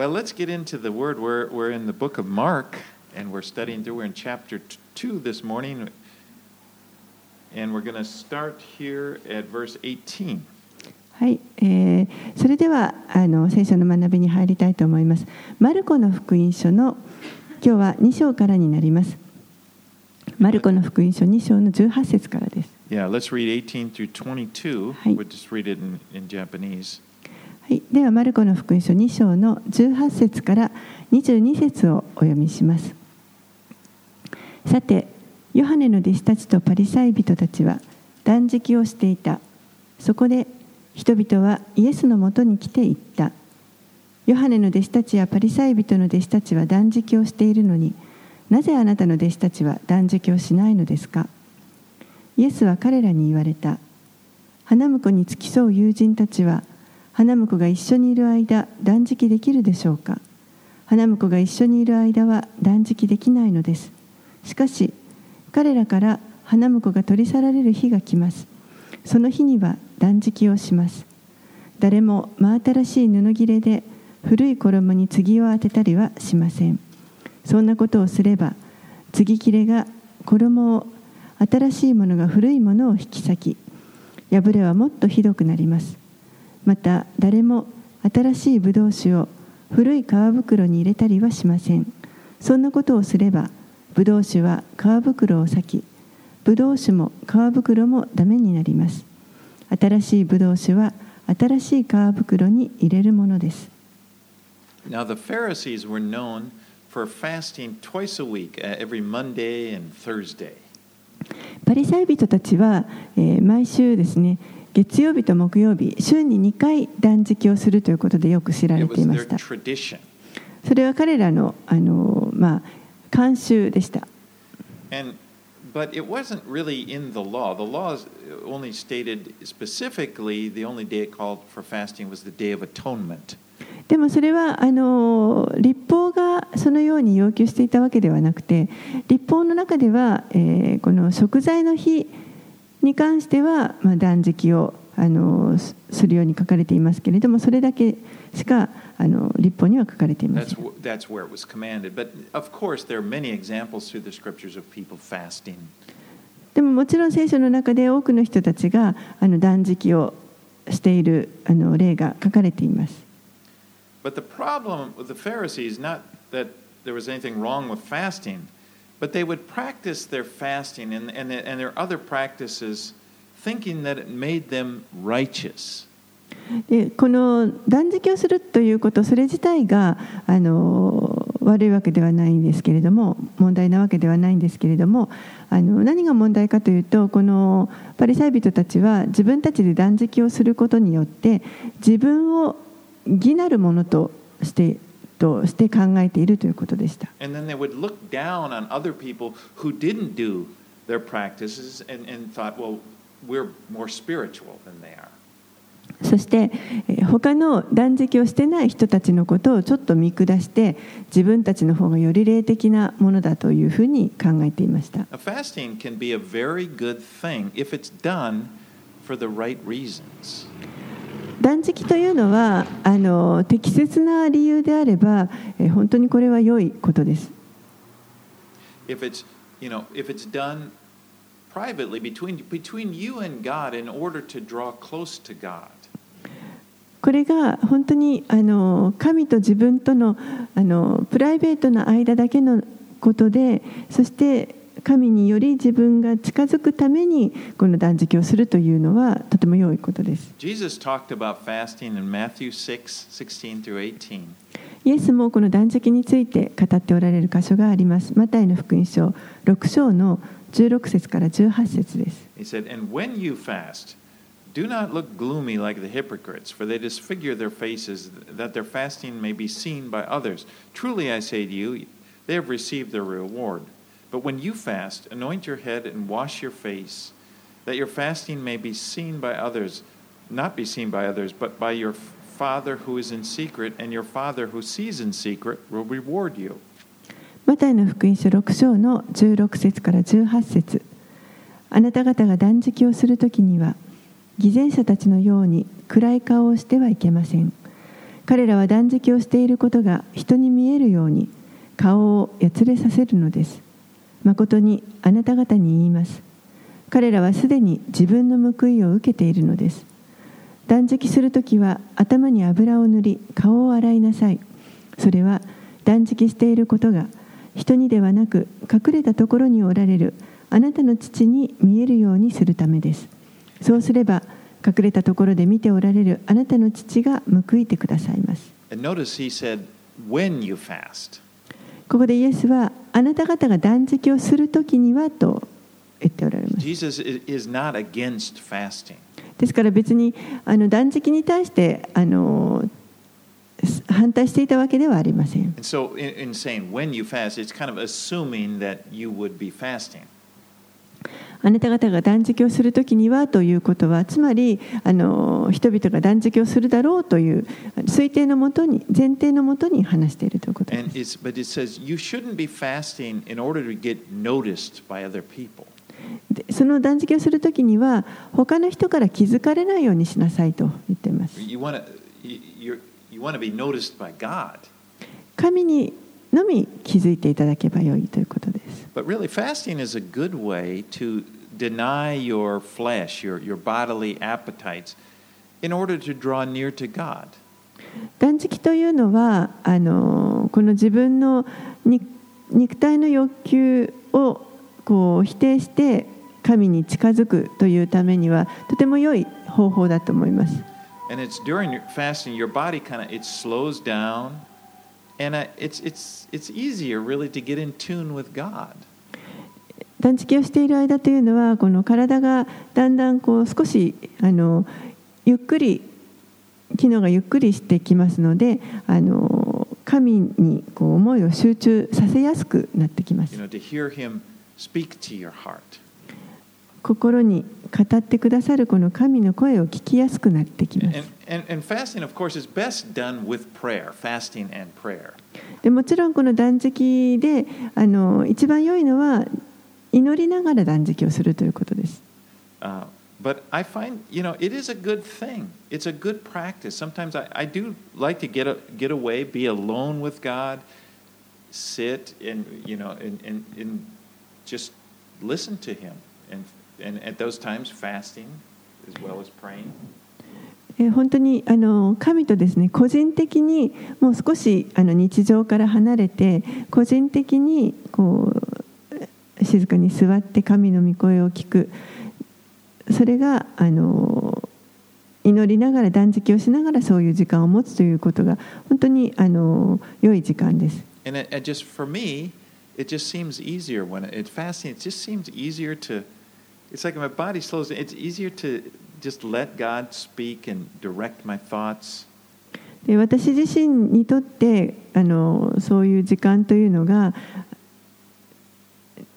Well, let's get into the word. We're, we're in the book of Mark, and we're studying through. We're in chapter t- 2 this morning, and we're going to start here at verse 18. はい、えーそれではあの聖書の学びに入りたいと思います。マルコの福音書の今日は2章からになります。マルコの福音書2章の18節からです。 Yeah, let's read 18 through 22. Hi. We'll just read it in, in Japanese. はい、ではマルコの福音書2章の18節から22節をお読みします。さて、ヨハネの弟子たちとパリサイ人たちは断食をしていた。そこで人々はイエスのもとに来て言った。ヨハネの弟子たちやパリサイ人の弟子たちは断食をしているのになぜあなたの弟子たちは断食をしないのですかイエスは彼らに言われた。花婿に付き添う友人たちは花婿が一緒にいる間断食できるでしょうか？花婿が一緒にいる間は断食できないのです。しかし彼らから花婿が取り去られる日が来ます。その日には断食をします。誰も真新しい布切れで古い衣に継を当てたりはしません。そんなことをすれば継ぎ切れが衣を新しいものが古いものを引き裂き破れはもっとひどくなります。また誰も新しいブドウ酒を古い皮袋に入れたりはしません。そんなことをすればブドウ酒は皮袋を裂きブドウ酒も皮袋もダメになります。新しいブドウ酒は新しい皮袋に入れるものです。Now, the Pharisees were known for fasting twice a week, uh, every Monday and Thursday. パリサイ人たちは、えー毎週ですね月曜日と木曜日週に2回断食をするということでよく知られていました。それは彼らのあの、まあ、慣習でした。And but it wasn't really in the law. The law is only stated specifically the only day it called for fasting was the Day of Atonement. でもそれはあの立法がそのように要求していたわけではなくて立法の中では、えーこの食材の日に関しては、断食をあのするように書かれていますけれどもそれだけしかあの立法には書かれていませ。でももちろん聖書の中で多くの人たちがあの断食をしているあの例が書かれています。But they would practice their fasting and, and, and their other practices thinking that it made them righteous. でこの断食をするということそれ自体があの悪いわけではないんですけれども問題なわけではないんですけれどもあの何が問題かというとこのパリサイ人たちは自分たちで断食をすることによって自分を義なるものとしてとして考えているということでした。そして他の断食をしてない人たちのことをちょっと見下して自分たちの方がより霊的なものだというふうに考えていました。断食というのはあの適切な理由であれば、え、本当にこれは良いことです。これが本当にあの神と自分との,あのプライベートな間だけのことでそして神により自分が近づくためにこの断食をするというのはとても良いことです。Jesus talked about fasting in Matthew 6, 16 through 18. イエスもこの断食について語っておられる箇所があります。マタイの福音書6章の16節から18節です。He said, And when you fast, do not look gloomy like the hypocrites, for they disfigure their faces, that their fasting may be seen by others. Truly I say to you, they have received their reward. But when you fast, anoint your head and wash your face, that your fasting may be seen by others, not be seen by others, but by your Father who is in secret, and your Father who sees in secret will reward you. マタイの福音書6章の16節から18節あなた方が断食をするときには偽善者たちのように暗い顔をしてはいけません彼らは断食をしていることが人に見えるように顔をやつれさせるのです誠にあなた方に言います。彼らはすでに自分の報いを受けているのです。断食するときは頭に油を塗り顔を洗いなさい。それは断食していることが人にではなく隠れたところにおられるあなたの父に見えるようにするためです。そうすれば隠れたところで見ておられるあなたの父が報いてくださいます。And notice he said, when you fast. ここでイエスはあなた方が断食をするときにはと言っておられます.ですから別にあの断食に対してあの反対していたわけではありません so, in, in saying fast, kind of. あなた方が断食をするときにはということはつまりあの人々が断食をするだろうという推定のもとに前提のもとに話しているということで And す it's, but it says you shouldn't be fasting in order to get noticed by other people. でその断食をするときには他の人から気づかれないようにしなさいと言っています You want to you, you want to be noticed by God. 神にのみ気づいていただけばよいということです But really, fasting is a good way to deny your flesh, your, your bodily appetites, in order to draw near to God. 断食というのはあのこの自分の肉肉体の欲求をこう否定して神に近づくというためにはとても良い方法だと思います。And it's during your fasting, your body kind of it slows down, and uh, it's it's it's easier really to get in tune with God. 断食をしている間というのはこの体がだんだんこう少しあのゆっくり機能がゆっくりしてきますのであの神にこう思いを集中させやすくなってきます。心に語ってくださるこの神の声を聞きやすくなってきます。でもちろんこの断食であの一番良いのは祈りながら断食をするということです。but I find, you know, it is a good thing. It's a good practice. Sometimes I, I do like to get a, get away, be alone with God, sit and you know, and, and, and just listen to Him. And, and at those times, fasting as well as praying. えー本当にあの神とですね個人的にもう少しあの日常から離れて個人的にこう静かに座って神の御声を聞く それがあの祈りながら断食をしながらそういう時間を持つということが本当にあの良い時間です。で私自身にとってあのそういう時間というのが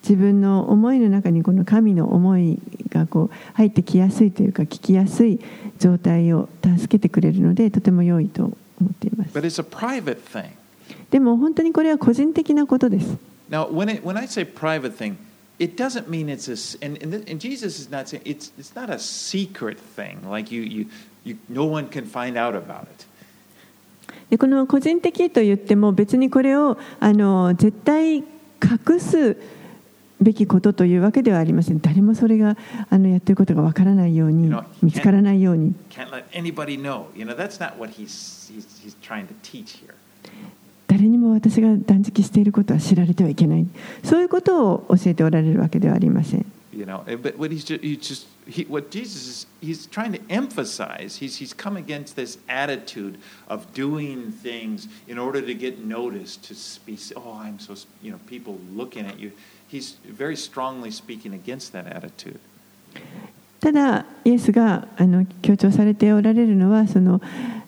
自分の思いの中にこの神の思いがこう入ってきやすいというか聞きやすい状態を助けてくれるのでとても良いと思っています But it's a private thing. でも本当にこれは個人的なことです Now, when, it, when I say private thing, it doesn't mean it's a, and, and, and Jesus is not saying, it's, it's not a secret thing, like you, you, you, no one can find out about it. でこの個人的と言っても別にこれをあの絶対隠すべきことというわけではありません誰もそれがあのやってることがわからないように見つからないように.誰にも私が断食していることは知られてはいけないそういうことを教えておられるわけではありません You know, eh, but what he's just, he's just he, what Jesus is, he's trying to emphasize, he's, he's come against this attitude of doing things in order to get noticed, to be, oh, I'm so, you know, people looking at you. ただ、イエスがあの強調されておられるのはその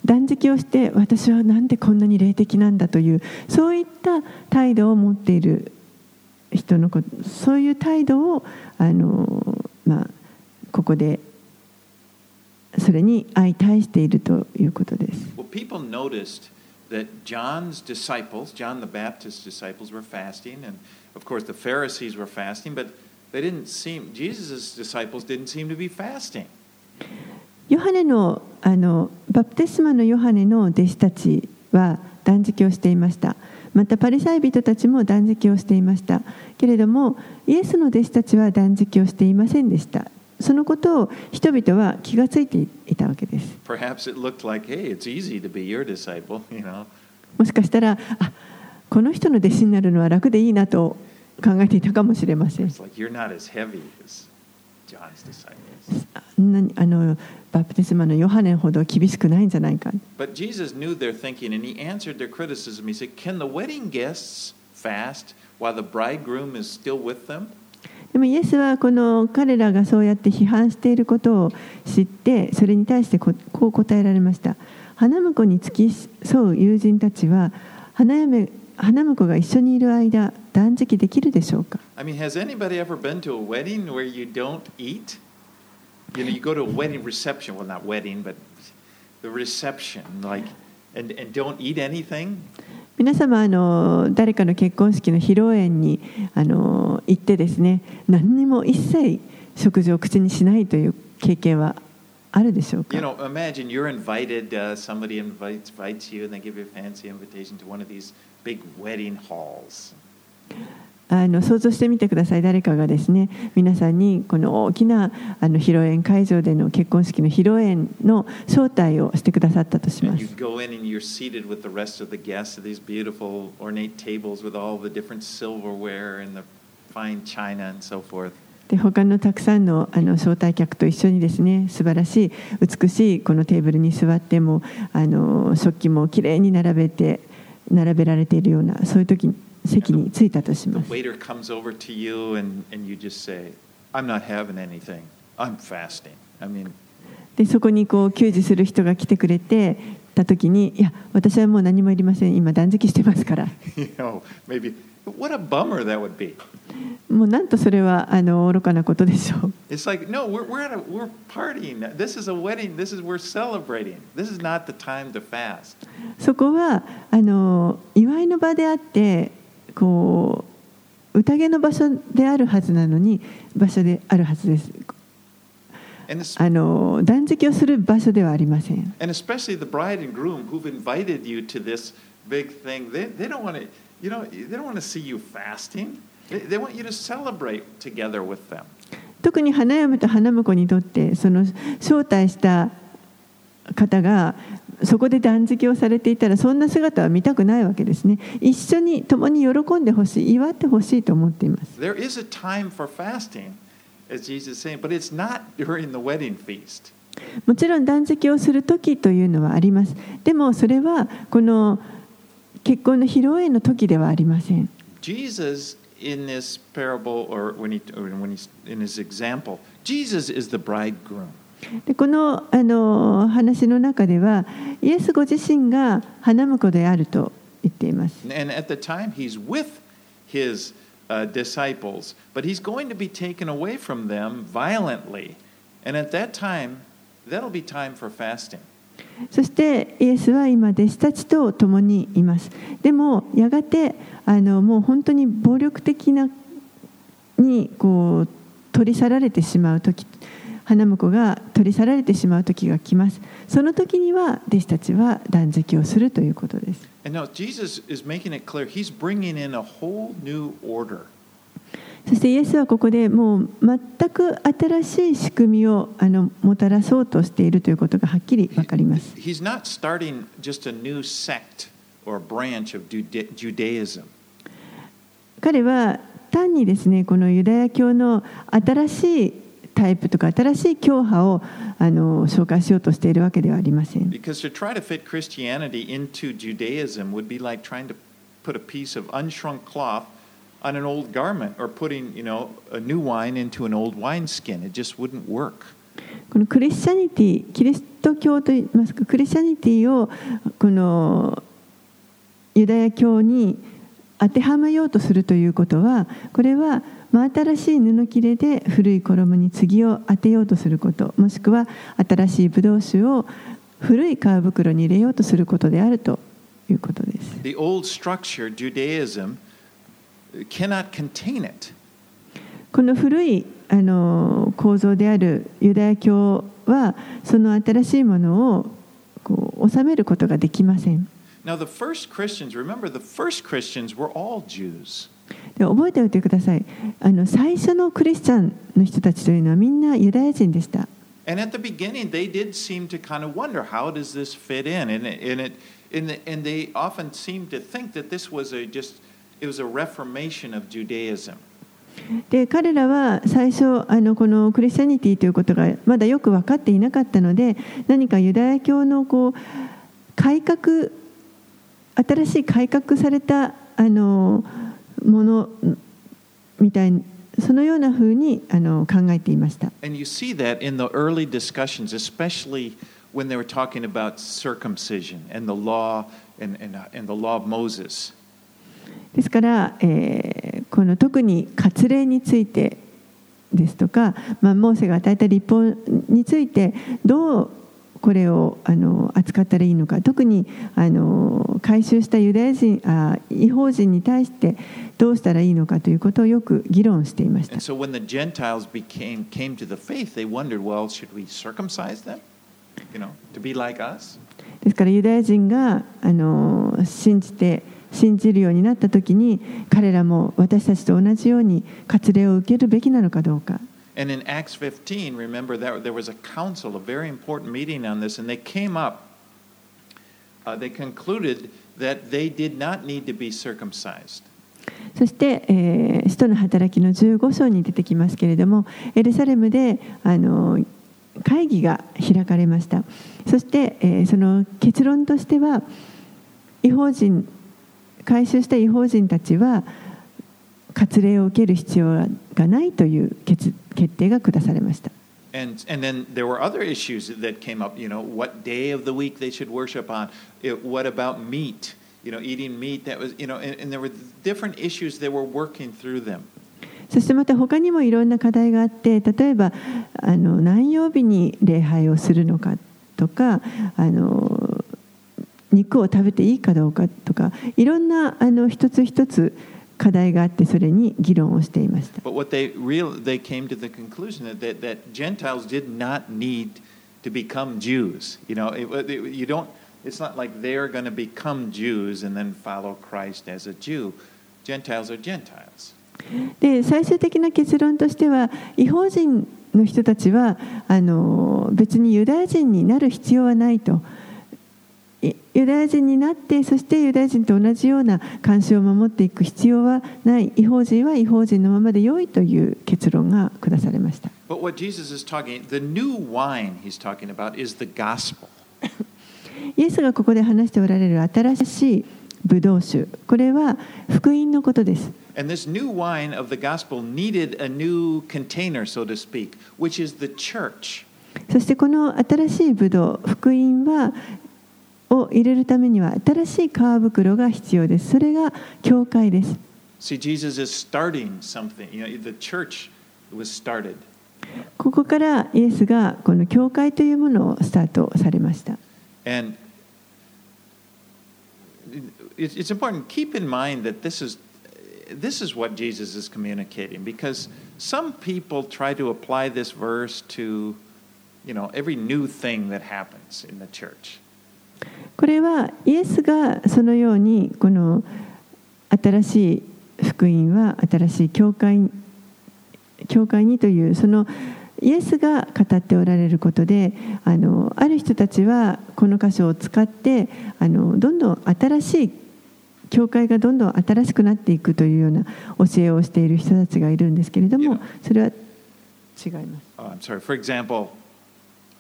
断食をして私は何でこんなに霊的なんだというそういった態度を持っている人のことそういう態度をあの、ま、ここでそれに相対しているということです。Of course, the Pharisees were fasting, but they didn't seem, Jesus' disciples didn't seem to be fasting. ヨハネの,あのバプテスマのヨハネの弟子たちは断食をしていました。またパリサイ人たちも断食をしていました。けれども、イエスの弟子たちは断食をしていませんでした。そのことを人々は気がついていたわけです。もしかしたら、この人の弟子になるのは楽でいいなと考えていたかもしれません。あのバプテスマのヨハネほど厳しくないんじゃないか。でもイエスはこの彼らがそうやって批判していることを知って、それに対してこ,こう答えられました。花婿に付き添う友人たちは花嫁花婿が一緒にいる間断食できるでしょうか I mean, has anybody ever been to a wedding where you don't eat? You know, you go to a wedding reception, well, not wedding, but the reception, like, and, and don't eat anything? 皆様あの誰かの結婚式の披露宴にあの行ってですね何にも一切食事を口にしないという経験はあるでしょうか You know, imagine you're invited, uh, somebody invites, invites you, and they give you a fancy invitation to one of these あの想像してみてください、誰かがですね皆さんにこの大きなあの披露宴会場での結婚式の披露宴の招待をしてくださったとします。で、他のたくさんの,あの招待客と一緒にですね素晴らしい、美しいこのテーブルに座っても、食器もきれに並べて。並べられているようなそういう時に席に着いたとします。でそこにこう給仕する人が来てくれてた時にいや私はもう何もいりません今断食してますから。もうなんとそれはあの愚かなことでしょう。It's like, no, we're, we're, at a, we're partying. This is a wedding. This is, we're celebrating. This is not the time to fast. そこはあの祝いの場であってこう宴の場所であるはずなのに場所であるはずです。あの断食をする場所ではありません。and especially the bride and groom who've invited you to this big thing, they, they don't want to, you know, they don't want to see you fasting. 特に花嫁と花婿にとってその招待した方がそこで断食をされていたらそんな姿は見たくないわけですね。一緒に共に喜んでほしい祝ってほしいと思っています。もちろん断食をする時というのはあります。でもそれはこの結婚の披露宴の時ではありません。Jesus in this parable, or when he, or when he's in his example, Jesus is the bridegroom. でこのあの話の中ではイエスご自身が花婿であると言っています And at the time, he's with his uh, disciples, but he's going to be taken away from them violently. And at that time, that'll be time for fasting. そしてイエスは今弟子たちと共にいます。でもやがてあのもう本当に暴力的なにこう取り去られてしまう時花婿が取り去られてしまう時が来ます。その時には弟子たちは断食をするということです。And now Jesus is making it clear. He's bringing in a whole new order. そしてイエスはここでもう全く新しい仕組みをあのもたらそうとしているということがはっきり分かります。彼は単にですねこのユダヤ教の新しいタイプとか新しい教派をあの紹介しようとしているわけではありません。On an old garment or putting, you know, a new wine into an old wineskin. It just wouldn't work. このクリスチャニティキリスト教といいますかクリスチャニティをこのユダヤ教に当てはめようとするということはこれは真新しい布切れで古い衣に継ぎを当てようとすることもしくは新しいブドウ酒を古い皮袋に入れようとすることであるということです。The old structure, Judaism, cannot contain it. この古いあの構造であるユダヤ教はその新しいものをこう収めることができません。Now, the first Christians, remember, the first Christians were all Jews. で覚えておいてくださいあの最初のクリスチャンの人たちというのはみんなユダヤ人でした And at the beginning, they did seem to kind of wonder how does this fit in, and it, and it, and they often seemed to think that this was a just it was a reformation of Judaism. で彼らは最初あのこのクリスチャニティということがまだよく分かっていなかったので何かユダヤ教のこう改革新しい改革されたあのものみたいにそのようなふうにあの考えていました。 And you see that in the early discussions, especially when they were talking about circumcision and the law and, and, uh, and the law of Moses. ですから、えーこの特に割礼についてですとか、まあ、モーセが与えた立法についてどうこれをあの扱ったらいいのか特にあの改宗したユダヤ人あ違法人に対してどうしたらいいのかということをよく議論していました so became came to the faith, they wondered, well, should we circumcise them? You know, to be like us? ですからユダヤ人があの信じて信じるようになった時に彼らも私たちと同じように割礼を受けるべきなのかどうか And in Acts 15, remember that there was a council, a very important meeting on this, and they came up, uh, they concluded that they did not need to be circumcised. そして、えー使徒の働きの15章に出てきますけれどもエルサレムであの会議が開かれましたそして、えーその結論としては違法人回収した違法人たちは割礼を受ける必要がないという決決定が下されました And, and then there were other issues that came up, you know, what day of the week they should worship on, it, what about meat, you know, eating meat, that was, you know, and, and there were different issues they were working through them. そしてまた他にもいろんな課題があって例えばあの何曜日に礼拝をするのかとかあの肉を食べていいかどうかとかいろんなあの一つ一つ課題があってそれに議論をしていました。で最終的な結論としては、違法人の人たちはあの別にユダヤ人になる必要はないと。ユダヤ人になって、そしてユダヤ人と同じような関心を守っていく必要はない、違法人は違法人のままで良いという結論が下されました。イエスがここで話しておられる新しいブドウ酒、これは福音のことです。そしてこの新しいブドウ福音はを入れるためには新しい皮袋が必要ですそれが教会です See, Jesus is starting something. You know, the church was started. ここからイエスがこの教会というものをスタートされました And it- it's important keep in mind that this is this is what Jesus is communicating because some people try to apply this verse to you know every new thing that happens in the church. これはイエスがそのようにこの新しい福音は新しい教会教会にというそのイエスが語っておられることであのある人たちはこの箇所を使ってあのどんどん新しい教会がどんどん新しくなっていくというような教えをしている人たちがいるんですけれどもそれは違います。Oh,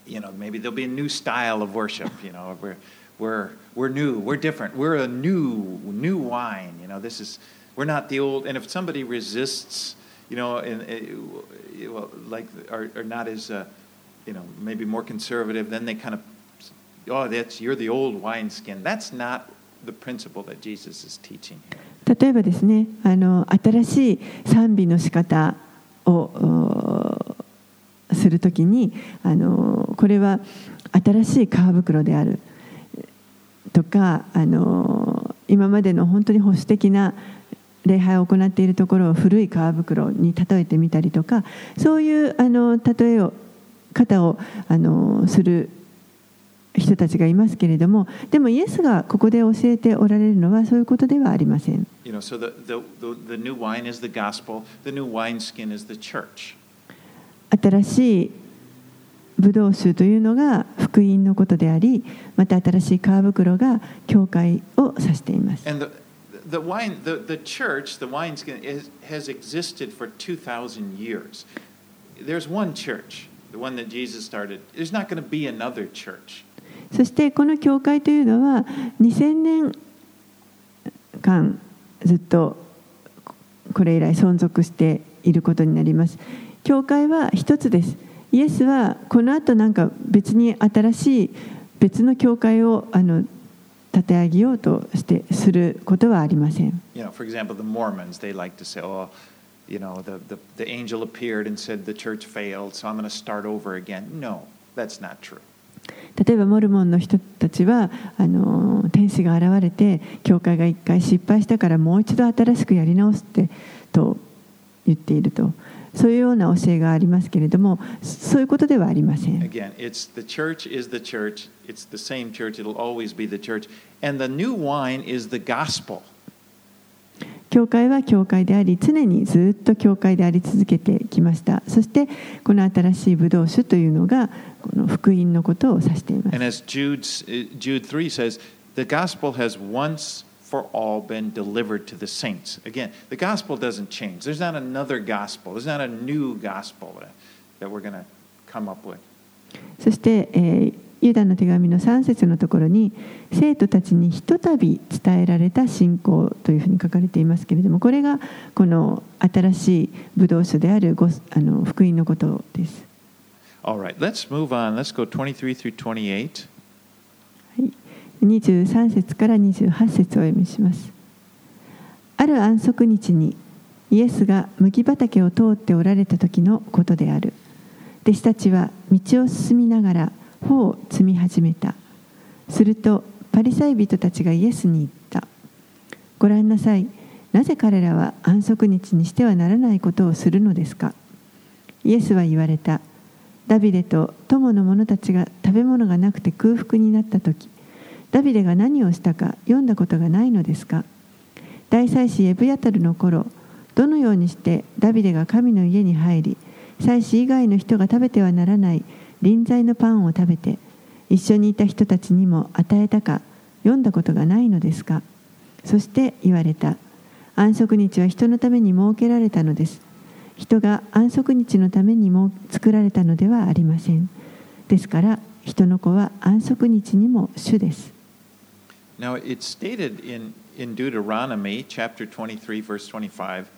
you know, maybe there'll be a new style of worship. You know, we're we're we're new, we're different, we're a new new wine. You know, this is we're not the old. And if somebody resists, you know, and uh, well, like are, are not as uh, you know maybe more conservative, then they kind of oh that's you're the old wineskin. That's not the principle that Jesus is teaching here. 例えばですねあの新しい賛美の仕方をお するときにあのこれは新しい皮袋であるとかあの今までの本当に保守的な礼拝を行っているところを古い皮袋に例えてみたりとかそういうあの例えを方をあのする人たちがいますけれどもでもイエスがここで教えておられるのはそういうことではありません。You know, so the, the, the, the. 新しいブドウ酒というのが福音のことであり、また新しい皮袋が教会を指しています。そしてこの教会というのは2000年間ずっとこれ以来存続していることになります。教会は一つです。イエスはこの後なんか別に新しい別の教会をあの立て上げようとしてすることはありません。You know, for example, the Mormons, they like to say, oh, you know, the, the, the angel appeared and said the church failed, so I'm going to start over again. No, that's not true. 例えばモルモンの人たちはあの天使が現れて教会が一回失敗したからもう一度新しくやり直すってと言っているとそういうような教えがありますけれどもそういうことではありません Again, it's the church is the church. It's the same church. It'll always be the church. And the new wine is the gospel. 教会は教会であり常にずっと教会であり続けてきましたそしてこの新しいブドウ酒というのがこの福音のことを指しています And as Jude's, uh, Jude 3 says, the gospel has once for all been delivered to the saints. Again, the gospel doesn't change. There's not another gospel. There's not a new gospel that, that we're going to come up with. そして、えーユダの手紙の3節のところに生徒たちにひとたび伝えられた信仰というふうに書かれていますけれどもこれがこの新しいブドウ酒であるごあの福音のことです。 All right, let's move on. Let's go 23 through 28. 23節から28節を読みします。ある安息日にイエスが麦畑を通っておられた時のことである。弟子たちは道を進みながら穂を摘み始めた。するとパリサイ人たちがイエスに言った。ご覧なさい。なぜ彼らは安息日にしてはならないことをするのですかイエスは言われた。ダビデと友の者たちが食べ物がなくて空腹になった時ダビデが何をしたか読んだことがないのですか？大祭司エブヤタルの頃どのようにしてダビデが神の家に入り祭司以外の人が食べてはならない臨在のパンを食べて一緒にいた人たちにも与えたか読んだことがないのですか？そして言われた。安息日は人のために設けられたのです。人が安息日のためにも作られたのではありません。ですから人の子は安息日にも主です。Now, it's stated in, in Deuteronomy chapter 23, verse 25.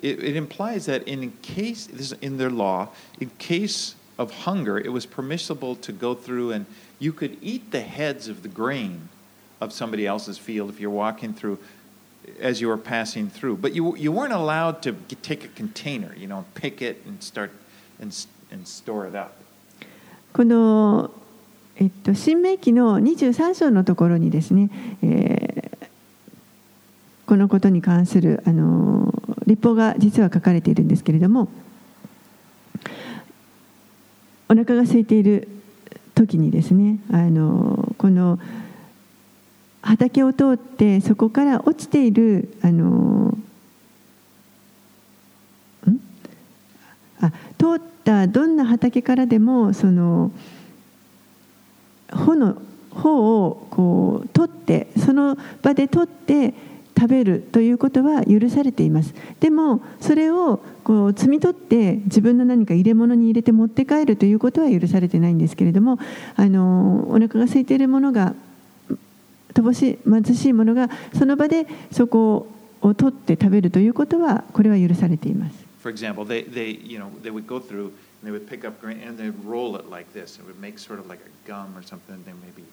It, it implies that in case, this is in their law, in case of hunger, it was permissible to go through and you could eat the heads of the grain of somebody else's field if you're walking through as you were passing through. But you, you weren't allowed to take a container, you know, pick it and start and, and store it up. この、えっと、新明記の23章のところにですね、えーこのことに関するあの立法が実は書かれているんですけれどもお腹が空いている時にですねあのこの畑を通ってそこから落ちているあのあ通ったどんな畑からでもその穂の穂をこう取ってその場で取って食べるということは許されています。でもそれをこう摘み取って自分の何か入れ物に入れて持って帰るということは許されてないんですけれどもあのお腹が空いているものが乏しい貧しいものがその場でそこを取って食べるということはこれは許されています。For example, they, they, you know, they would go through and they would pick up grain and they'd roll it like this. It would make sort of like a gum or something. They maybe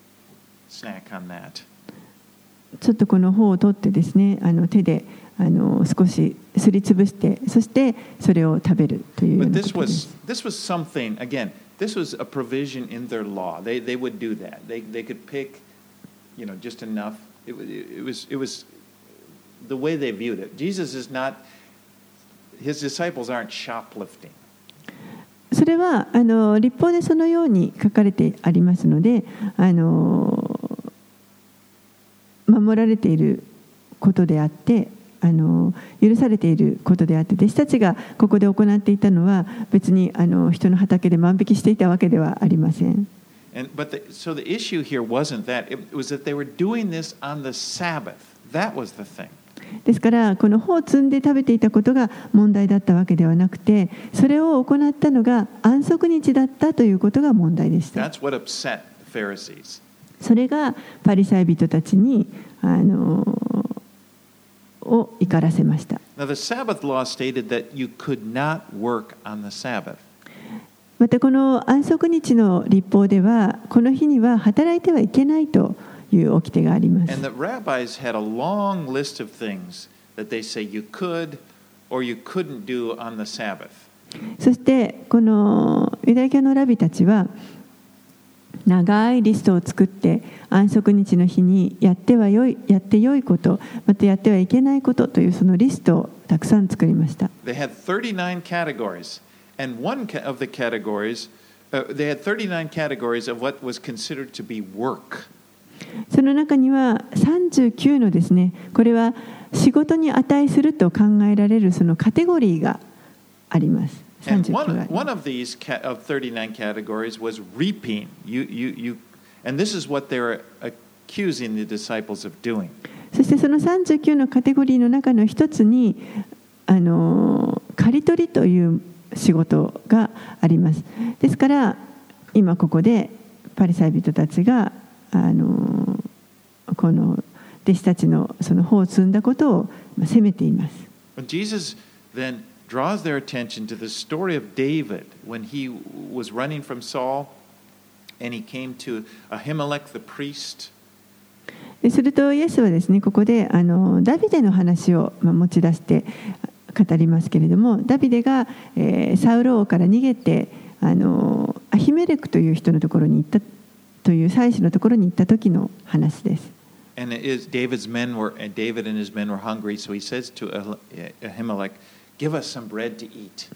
snack on that. ちょっとこの方を取ってですねあの手であの少しすりつぶしてそしてそれを食べるというよう But な this ことです was this was something again. This was a provision in their law. They they would do that. They they could pick, you know, just enough. It was it was it was the way they viewed it. Jesus is not, his disciples aren't shoplifting. それはあの立法でそのように書かれてありますのであの守られていることであってあの許されていることであって弟子たちがここで行っていたのは別にあの人の畑で万引きしていたわけではありません。And, but the, so the ですからこの穂を摘んで食べていたことが問題だったわけではなくてそれを行ったのが安息日だったということが問題でした。それがパリサイ人たちにあのを怒らせました。またこの安息日の立法ではこの日には働いてはいけないという掟があります And the rabbis had a long list of things that they say you could or you couldn't do on the Sabbath. そしてこのユダヤ教のラビたちは長いリストを作って安息日の日にやってはよいやってよいことまたやってはいけないことというそのリストをたくさん作りました They had 39 categories, and one of the categories, uh, they had 39 categories of what was considered to be work. その中には39のですね、これは仕事に値すると考えられるそのカテゴリーがあります。そしてその39のカテゴリーの中の一つにあの刈り取りという仕事があります。ですから今ここでパリサイ人たちがあのこの弟子たちのその方を積んだことをまあ責めています Jesus then draws their attention to the story of David when he was running from Saul and he came to Ahimelech the priest. でするとイエスはですねここであのダビデの話をまあ持ち出して語りますけれどもダビデが、えーサウロ王から逃げてあのアヒメレクという人のところに行ったという祭司のところに行った時の話です。And it is David's men were and David and his men were hungry, so he says to Ah- Ahimelech, "Give us some bread to eat."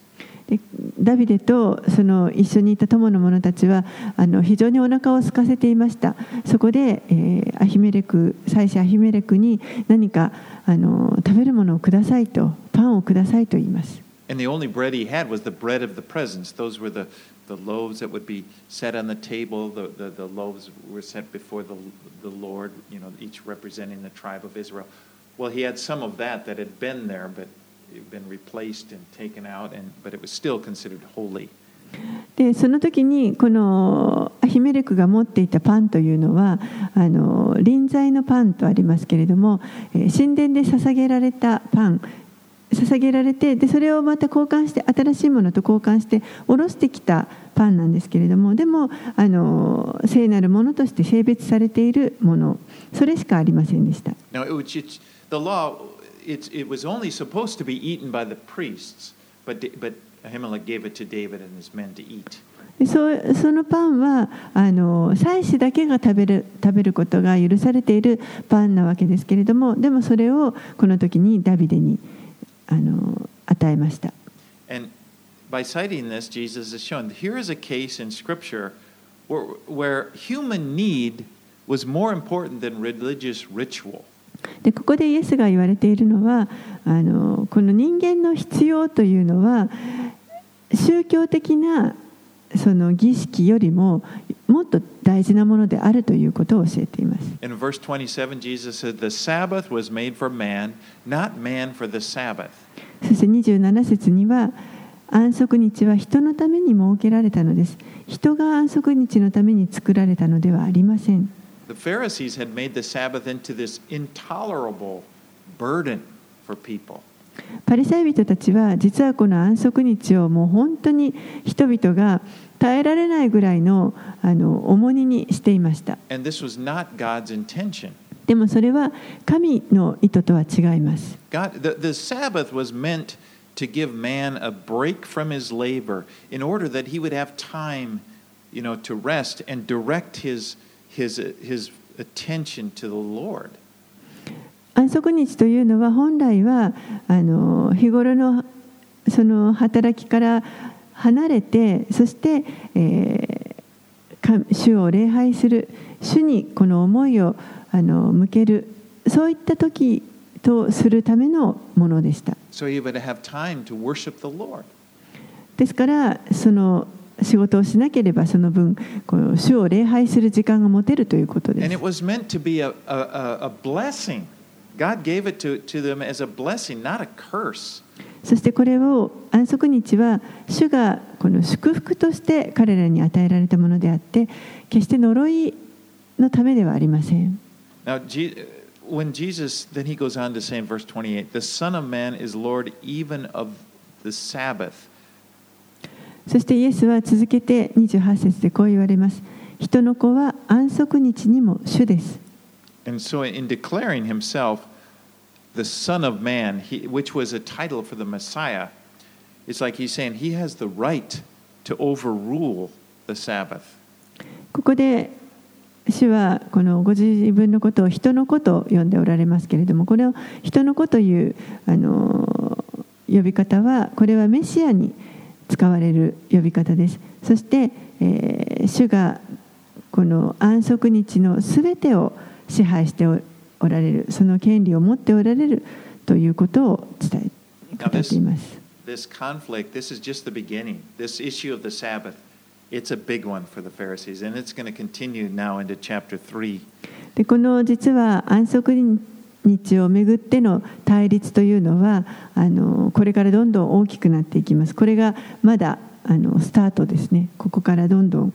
でダビデとその一緒にいた友の者たちはあの非常にお腹を空かせていましたそこで、えーアヒメレク祭司アヒメレクに何かあの食べるものをくださいとパンをくださいと言います And the only bread he had was the bread of the presence. Those were the, the loaves that would be set on the table. The, the, the loaves were set before the, the Lord, you know, each representing the tribe of Israel. Well, he had some of that that had been there, but it had been replaced and taken out, and, but it was still considered holy. でその時にこのアヒメレクが持っていたパンというのはあの臨在のパンとありますけれども、えー神殿で捧げられたパン 捧げられてでそれをまた交換して新しいものと交換して下ろしてきたパンなんですけれどもでもあの聖なるものとして性別されているものそれしかありませんでした。Now, it was, it's, the law, it's, it was only supposed to be eaten by the priests, but, Da- but Ahimelech gave it to David and his men to eat. でそそのパンはあの祭司だけが食べる食べることが許されているパンなわけですけれどもでもそれをこの時にダビデにあの与えました。でここでイエスが言われているのはあのこの人間の必要というのは宗教的なその儀式よりももっと大事なものであるということを教えています In verse 27, Jesus said, The Sabbath was made for man, not man for the Sabbath. そして27節には安息日は人のために設けられたのです人が安息日のために作られたのではありません The Pharisees had made the Sabbath into this intolerable burden for people. パリサイ人たちは実はこの安息日をもう本当に人々が耐えられないぐらいのあの重荷にしていました.でもそれは神の意図とは違います God, the, the Sabbath was meant to give man a break from his labor in order that he would have time, you know, to rest and direct his, his, his attention to the Lord. 安息日というのは本来はあの日頃のその働きから離れてそして、えーか主を礼拝する主にこの思いをあの向けるそういった時とするためのものでした。So. ですからその仕事をしなければその分この主を礼拝する時間が持てるということです God gave it to, to them as a blessing, not a curse. そしてこれを安息日は主がこの祝福として彼らに与えられたものであって決して呪いのためではありません。Now, when Jesus, then he goes on to say in verse 28, the Son of Man is Lord even of the Sabbath. そしてイエスは続けて28節でこう言われます。人の子は安息日にも主です。And so, in declaring himself the Son of Man, he, which was a title for the Messiah, it's like he's saying he has the right to overrule the Sabbath. ここで主はこのご自分のことを人の子と呼んでおられますけれどもこれを人の子というあの呼び方はこれはメシアに使われる呼び方ですそして、えー主がこの安息日のすべてを支配しておられるその権利を持っておられるということを伝え語っています This conflict, this is just the beginning. This issue of the Sabbath, it's a big one for the Pharisees, and it's going to continue now into chapter 3. でこの実は安息日をめぐっての対立というのはあのこれからどんどん大きくなっていきますこれがまだあのスタートですねここからどんどん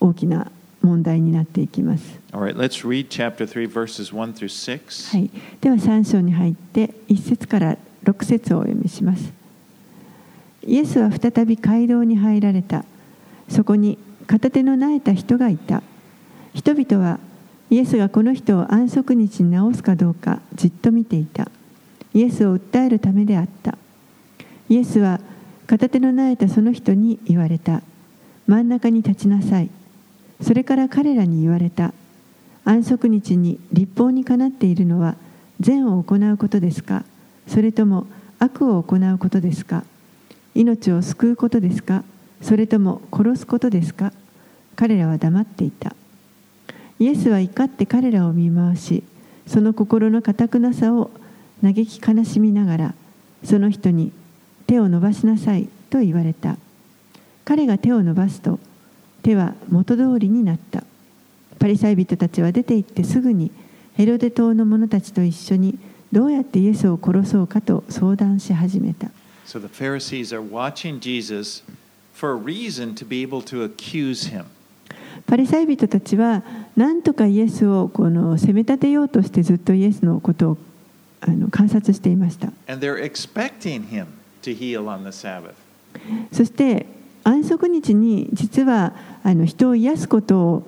大きな問題になっていきます、right, let's read chapter 3, verses 1 through 6. はい、では3章に入って1節から6節をお読みします。イエスは再び街道に入られた。そこに片手の苗えた人がいた。人々はイエスがこの人を安息日に治すかどうかじっと見ていた。イエスを訴えるためであった。イエスは片手の苗えたその人に言われた。真ん中に立ちなさいそれから彼らに言われた。安息日に立法にかなっているのは善を行うことですか？それとも悪を行うことですか？命を救うことですか？それとも殺すことですか？彼らは黙っていた。イエスは怒って彼らを見回しその心の堅くなさを嘆き悲しみながらその人に手を伸ばしなさいと言われた。彼が手を伸ばすと手は元通りになったパリサイ人たちは出て行ってすぐにヘロデ島の者たちと一緒にどうやってイエスを殺そうかと相談し始めた So the Pharisees are watching Jesus for a reason to be able to accuse him. パリサイ人たちは何とかイエスをこの責め立てようとしてずっとイエスのことをあの観察していました.そして安息日に実はあの人を癒すことを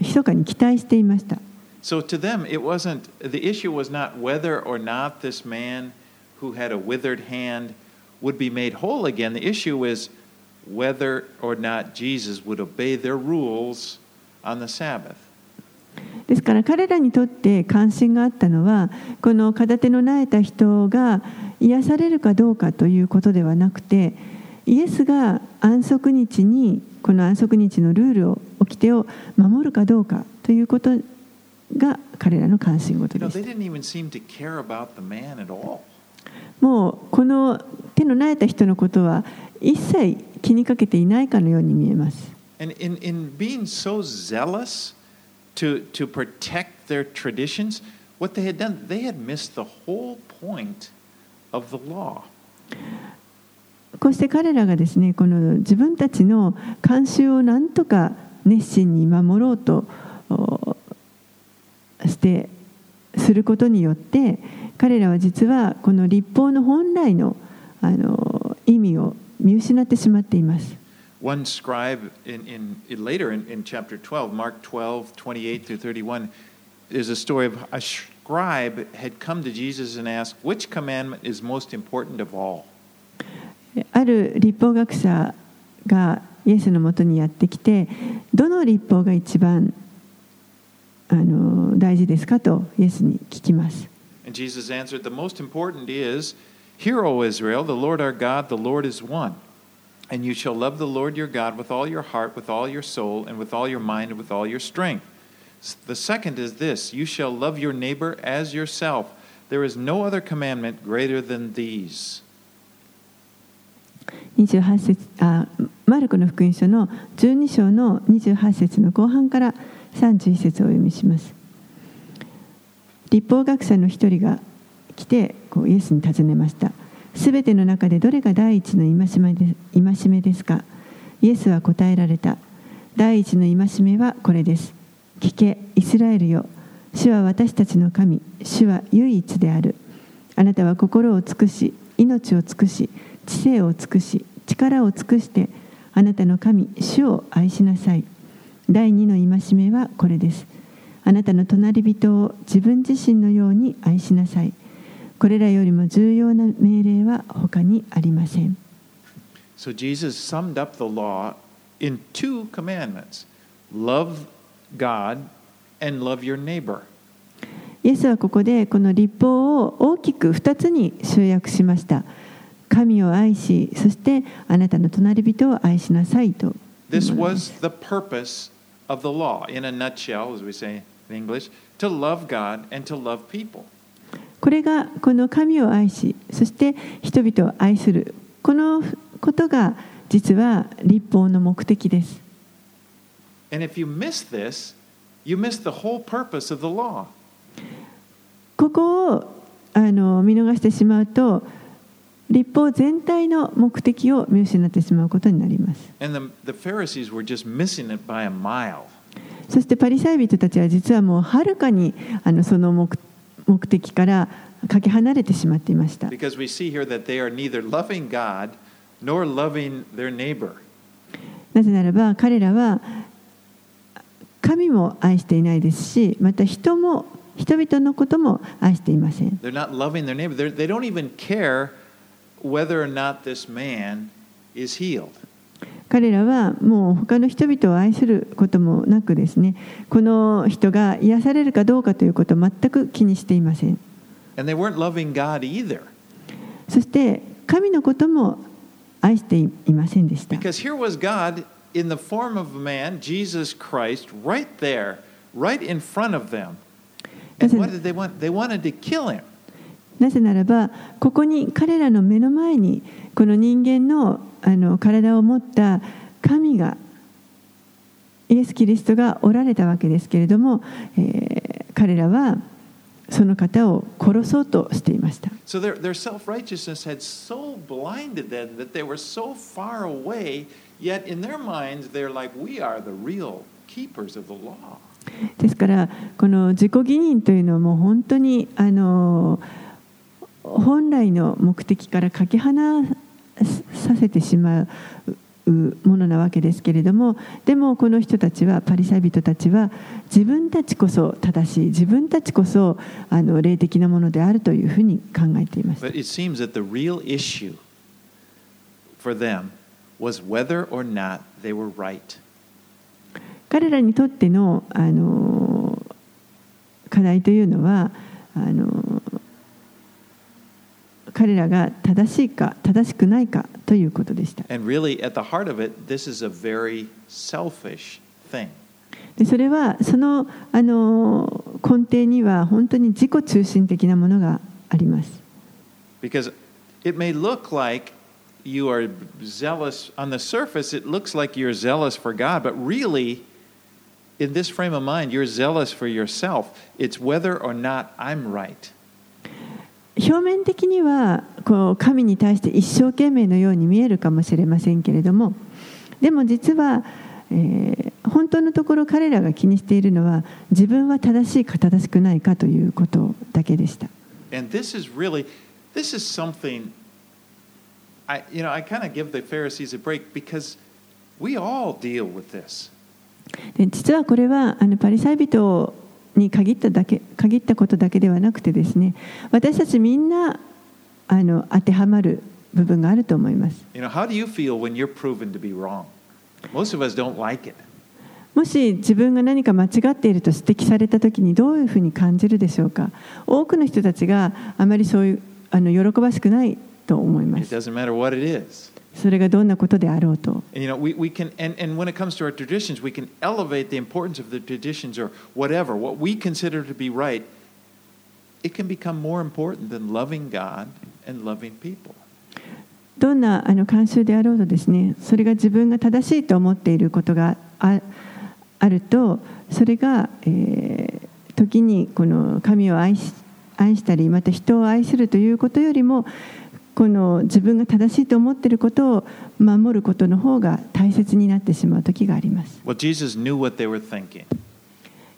密かに期待していました So to them, it wasn't, the issue was not whether or not this man who had a withered hand would be made whole again. The issue is whether or not Jesus would obey their rules on the Sabbath. ですから彼らにとって関心があったのはこの片手の苗えた人が癒されるかどうかということではなくてイエスが安息日にこの安息日のルールを掟を守るかどうかということが彼らの関心事です。もうこの手のなえた人のことは一切気にかけていないかのように見えます。こうして彼らがですねこの自分たちの慣習をなんとか熱心に守ろうとしてすることによって彼らは実はこの立法の本来のあの意味を見失ってしまっています。One scribe in, in, in later in, in chapter 12, Mark 12, 28 through 31, there's a story of a scribe had come to Jesus and asked, Which commandment is most important of all? ある立法学者がイエスのもとにやってきてどの立法が一番あの大事ですかとイエスに聞きます。 And Jesus answered, The most important is, Hear, O Israel, the Lord our God, the Lord is one. And you shall love the Lord your God with all your heart, with all your soul, and with all your mind, and with all your strength. The second is this you shall love your neighbor as yourself. There is no other commandment greater than these. 28節あマルコの福音書の12章の28節の後半から31節をお読みします。立法学者の一人が来てこうイエスに尋ねました。すべての中でどれが第一の戒めで戒めですか？イエスは答えられた。第一の戒めはこれです。聞けイスラエルよ。主は私たちの神。主は唯一である。あなたは心を尽くし命を尽くし知性を尽くし力を尽くしてあなたの神主を愛しなさい。第二の戒めはこれです。あなたの隣人を自分自身のように愛しなさい。これらよりも重要な命令は他にありません。So Jesus summed up the law in two commandments. Love God and love your neighbor. イエスはここでこの立法を大きく2つに集約しました神を愛しそしてあなたの隣人を愛しなさいと This was the purpose of the law, in a nutshell, as we say in English, to love God and to love people. これがこの神を愛しそして人々を愛するこのことが実は立法の目的です And if you miss this, you miss the whole purpose of the law. ここをあの見逃してしまうと立法全体の目的を見失ってしまうことになります。そしてパリサイ人たちは実はもうはるかにあのその目,目的からかけ離れてしまっていました。なぜならば彼らは神も愛していないですしまた人も人々のことも愛していません。Whether or not this man is healed. 彼らはもう他の人々を愛することもなくですねこの人が癒されるかどうかということを全く気にしていません And they weren't loving God either. そして神のことも愛していませんでした Because here was God in the form of a man, Jesus Christ, right there, right in front of them. And what did they want? They wanted to kill him. なぜならば、ここに彼らの目の前に、この人間の,あの体を持った神が、イエス・キリストがおられたわけですけれども、えー、彼らはその方を殺そうとしていました。ですから、この自己義認というのはもう本当にあの。本来の目的からかけ離させてしまうものなわけですけれどもでもこの人たちはパリサイ人たちは自分たちこそ正しい自分たちこそあの霊的なものであるというふうに考えていました.彼らにとってのあの課題というのはあの彼らが正しいか正しくないかということでした really, it. でそれはそのあの根底には本当に自己中心的なものがあります Because it may look like you are zealous on the surface, it looks like you're zealous for God, but really, in this frame of mind, you're zealous for yourself. It's whether or not I'm right. 表面的にはこう神に対して一生懸命のように見えるかもしれませんけれどもでも実は、えー本当のところ彼らが気にしているのは自分は正しいか正しくないかということだけでした。And this is really, this is something, I, you know, I kind of give the Pharisees a break because we all deal with this. で実はこれはあのパリサイ人に限っただけ限ったことだけではなくてですね私たちみんなあの当てはまる部分があると思います You know, how do you feel when you're proven to be wrong? Most of us don't like it. もし自分が何か間違っていると指摘されたときにどういうふうに感じるでしょうか多くの人たちがあまりそういうあの喜ばしくないと思いま It す doesn't matter what it is. それがどんなことであろうと。どんなあの慣習であろうとですね、それが自分が正しいと思っていることがあ,ると、それが、えー、時にこの神を愛し,愛したり、また人を愛するということよりも、この自分が正しいと思っていることを守ることの方が大切になってしまう時があります。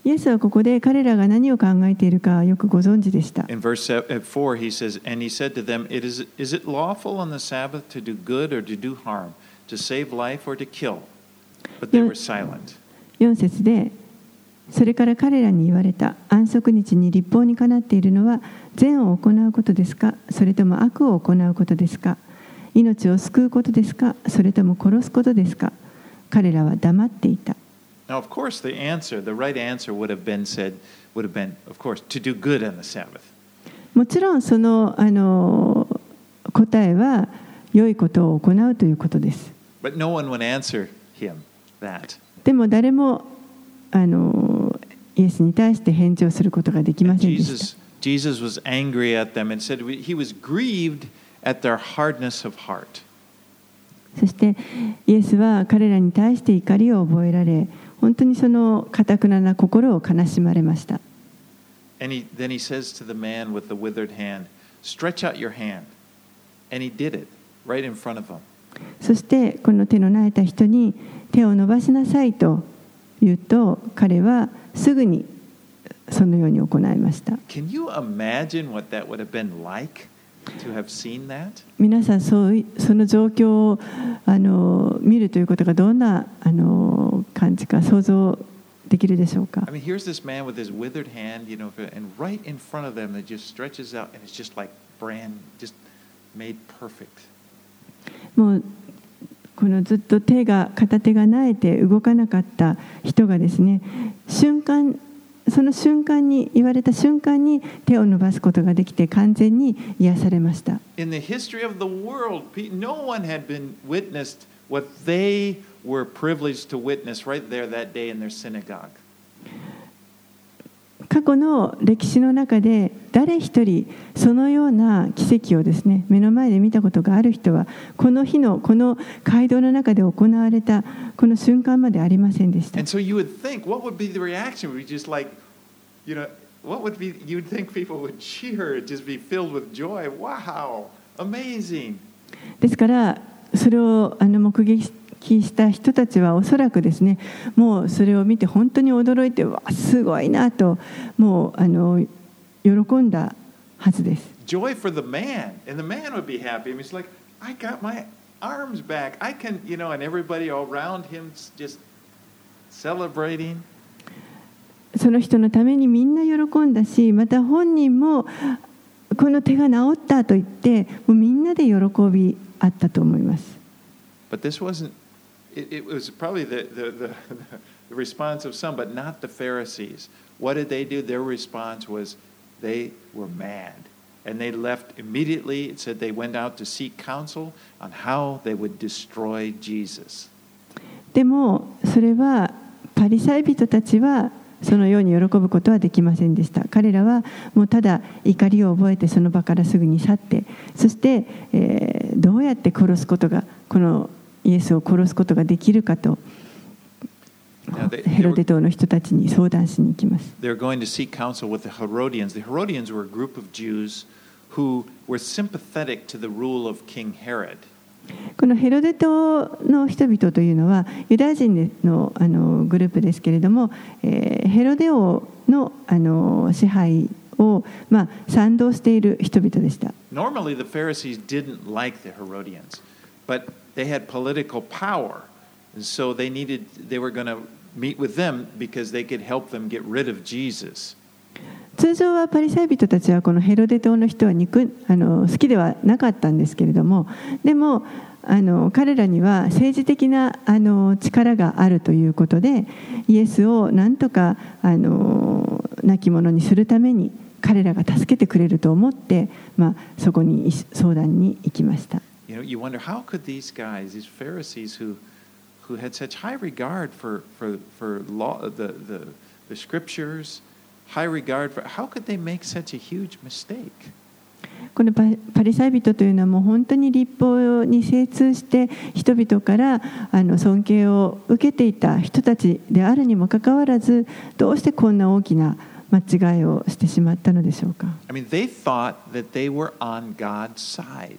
イエスはここで彼らが何を考えているかよくご存知でした。In verse se- uh, 4, he says, And he said to them, it is, is it lawful on the Sabbath to do good or to do harm, to save life or to kill? But they were silent. 4節でそれから彼らに言われた安息日に立法にかなっているのは善を行うことですかそれとも悪を行うことですか命を救うことですかそれとも殺すことですか彼らは黙っていた Now, of course, the answer, the right answer would have been said, would have been, of course, to do good on the Sabbath. もちろんそのあの答えは良いことを行うということです But no one would answer him that. でも誰もあのイエスに対して返事をすることができませんでしたそしてイエスは彼らに対して怒りを覚えられ本当にそのかなな心を悲しまれました。そしてこの手のなえた人に手を伸ばしなさいと言うと彼はすぐにそのように行いました Can you imagine what that would have been like to have seen that? 皆さんそういその状況をあの見るということがどんなあの感じか想像できるでしょうか I mean, here's this man with his withered hand, you know, and right in front of them, it just stretches out, and it's just like brand, just made perfect. もうこのずっと手が片手がなえて動かなかった人がですね瞬間その瞬間に言われた瞬間に手を伸ばすことができて完全に癒されました。過去の歴史の中で誰一人そのような奇跡をですね目の前で見たことがある人はこの日のこの街道の中で行われたこの瞬間までありませんでした。ですからそれをあの目撃し。た人たちはおそらくですね、もうそれを見て本当に驚いて、わすごいなと、もうあの喜んだはずです Joy for the man. And the man would be happy. I mean, it's like, I got my arms back. I can, you know, and everybody around him just celebrating. その人のためにみんな喜んだしまた本人もこの手が治ったと言ってもうみんなで喜びあったと思います But this wasn't, it, it was probably the, the, the, the response of some, but not the Pharisees. What did they do? Their response was they were mad. And they left immediately. It said they went out to seek counsel on how they would destroy Jesus. でもそれはパリサイ人たちはそのように喜ぶことはできませんでした彼らはもうただ怒りを覚えてその場からすぐに去ってそして、えーどうやって殺すことがこのイエスを殺すことができるかとヘロデ島の人たちに相談しに行きます they were going to seek counsel with the Herodians. The Herodians were a group of Jews who were sympathetic to the rule of King Herod. このヘロデ島の人々というのはユダヤ人のあのグループですけれども、えーヘロデ王のあの支配を、まあ、賛同している人々でした。Normally, the Pharisees didn't like the Herodians, but they had political power. And so they needed, they were going to meet with them because they could help them get rid of Jesus. 通常はパリサイ人たちはこのヘロデ島の人は憎あの好きではなかったんですけれどもでもあの彼らには政治的なあの力があるということでイエスをなんとかあの亡き者にするために彼らが助けてくれると思って、まあ、そこに相談に行きました。You know, you wonder how could these guys, these Pharisees who, who had such high regard for, for, for law, the, the, the scriptures, high regard for, how could they make such a huge mistake? このパパリサイ人というのはもう本当に立法に精通して人々からあの尊敬を受けていた人たちであるにもかかわらずどうしてこんな大きな間違いをしてしまったのでしょうか I mean, they thought that they were on God's side.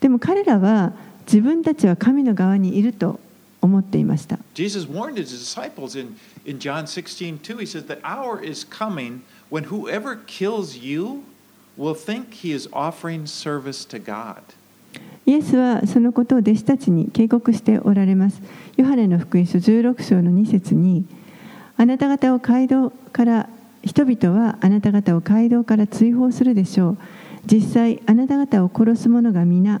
でも彼らは自分たちは神の側にいると思っていました Jesus warned his disciples in, in John 16, 2. He says, The hour is coming when whoever kills you will think he is offering service to God. イエスはそのことを弟子たちに警告しておられます。ヨハネの福音書16章の2節にあなた方を街道から人々はあなた方を街道から追放するでしょう。実際あなた方を殺す者が皆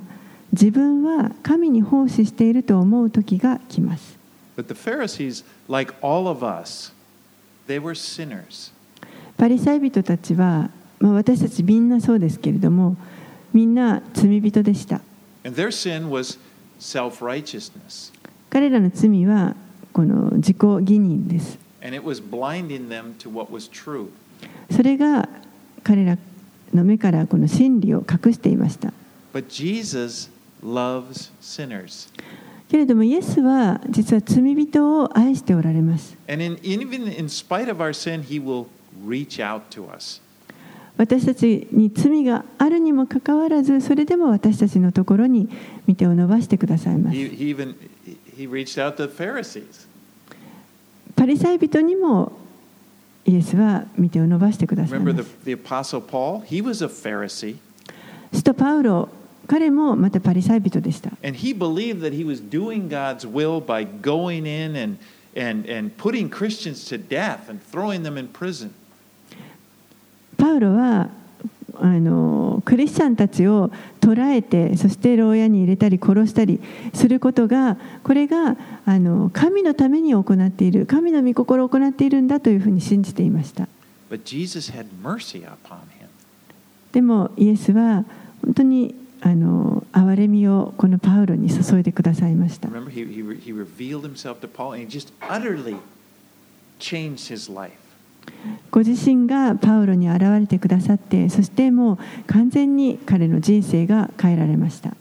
自分は神に奉仕していると思う時が来ます。But the Pharisees, like all of us, they were sinners. パリサイ人たちは、まあ、私たちみんなそうですけれどもみんな罪人でした。And their sin was self righteousness. 彼らの罪はこの自己義認です。And it was blinding them to what was true. それが彼らの目からこの真理を隠していました。But Jesus loves sinners. けれどもイエスは実は罪人を愛しておられます。私たちに罪があるにもかかわらず、それでも私たちのところに見てを伸ばしてくださいます。パリサイ人にもイエスは見てを伸ばしてくださいます。スト・パウロ彼もまたパリサイ人でした。パウロはあのクリスチャンたちを捕らえて、そして牢屋に入れたり殺したりすることが、これがあの神のために行っている、神の御心を行っているんだというふうに信じていました。でも、イエスは本当にあの憐れみをこのパウロに注いでくださいました。ご自身がパウロに現れてくださって、そしてもう完全に彼の人生が変えられました。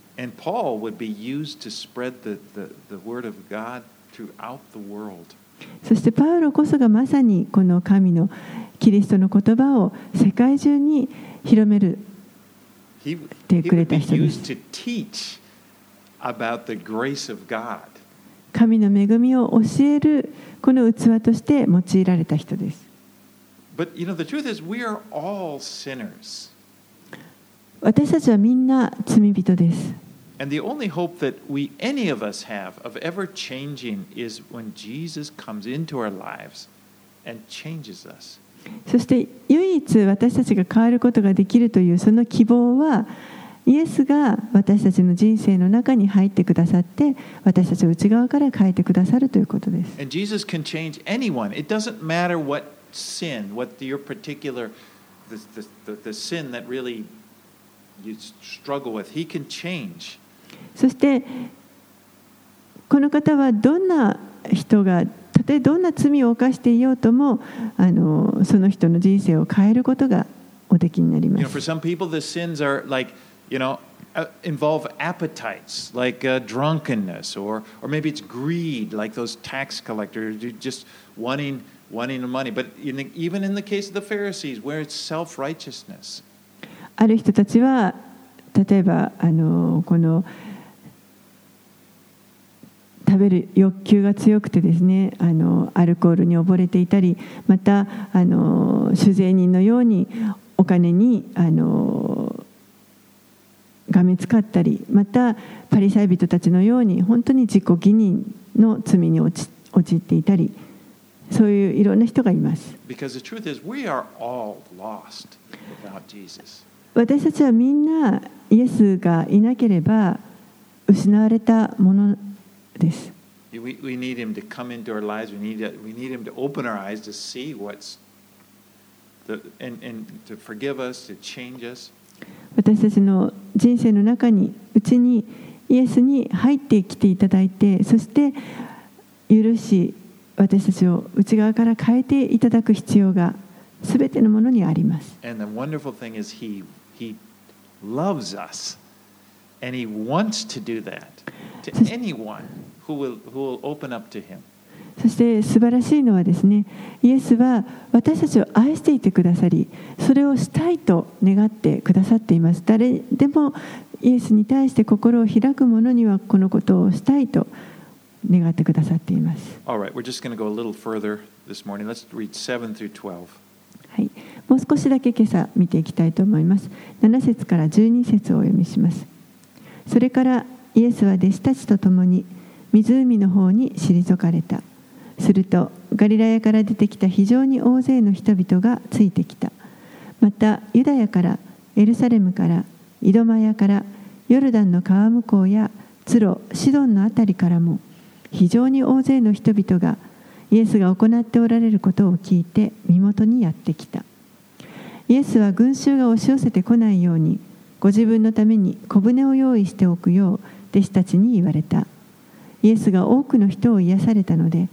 そしてパウロこそがまさにこの神のキリストの言葉を世界中に広める。He, Te he would be くれた人です。 used to teach about the grace of God. 神の恵みを教えるこの器として用いられた人です But you know, the truth is, we are all sinners. 私たちはみんな罪人です And the only hope that we, any of us, have of ever changing is when Jesus comes into our lives and changes us. そして唯一私たちが変わることができるというその希望はイエスが私たちの人生の中に入ってくださって私たちを内側から変えてくださるということです And Jesus can change anyone. It doesn't matter what sin, what your particular, the, the, the, sin that really you struggle with, He can change. そしてこの方はどんな人がたとえどんな罪を犯していようともあのその人の人生を変えることがおできになりま You know, for す some people, the sins are like, you know, uh, involve appetites like uh, drunkenness, or or maybe it's greed, like those tax collectors, just wanting wanting the money. But in the, even in the case of the Pharisees, where it's self righteousness, ある人たちは例えばあのこの食べる欲求が強くてですねあのアルコールに溺れていたりまたあの酒税人のようにお金にあのがめつかったりまたパリサイ人たちのように本当に自己義認の罪に陥陥っていたりそういういろんな人がいます.私たちはみんなイエスがいなければ失われたもの私たちの人生の中にうちにイエスに入ってきていただいてそして許し私たちを内側から変えていただく必要が全てのものにあります。He, who will, who will open up to Him. そして素晴らしいのはですねイエスは私たちを愛していてくださりそれをしたいと願ってくださっています誰でもイエスに対して心を開く者にはこのことをしたいと願ってくださっています All right, we're just going to go a little further this morning. Let's read 7 through 12. はい、もう少しだけ今朝見ていきたいと思います。7節から12節をお読みします。それからイエスは弟子たちと共に湖の方に退かれた。するとガリラヤから出てきた非常に大勢の人々がついてきた。またユダヤからエルサレムからイドマヤからヨルダンの川向こうやツロシドンのあたりからも非常に大勢の人々がイエスが行っておられることを聞いて身元にやってきたイエスは群衆が押し寄せてこないようにご自分のために小舟を用意しておくよう弟子たちに言われたイエスが多くの人を癒されたので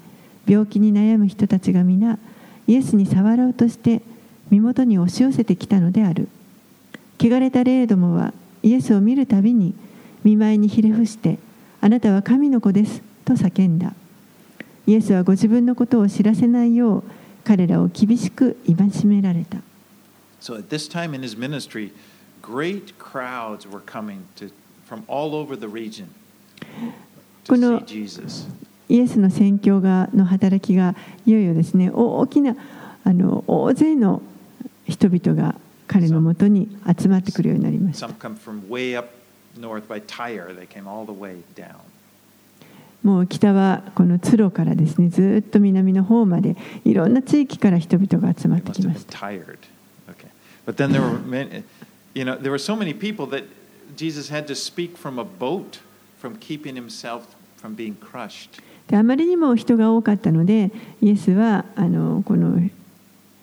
病気に悩む人たちが皆イエスに触ろうとして身元に押し寄せてきたのである。汚れた霊どもはイエスを見るたびに見舞いにひれ伏してあなたは神の子ですと叫んだ。イエスはご自分のことを知らせないよう彼らを厳しく戒められた。So at this time in his ministry, great crowds were coming to, from all over the region. このイエスの宣教がの働きがいよいよですね大きなあの大勢の人々が彼のもとに集まってくるようになりました。もう北はこのツロからですねずっと南の方までいろんな地域から人々が集まってきました。But then there tired to. From keeping himself from being crushed. であまりにも人が多かったのでイエスはあのこの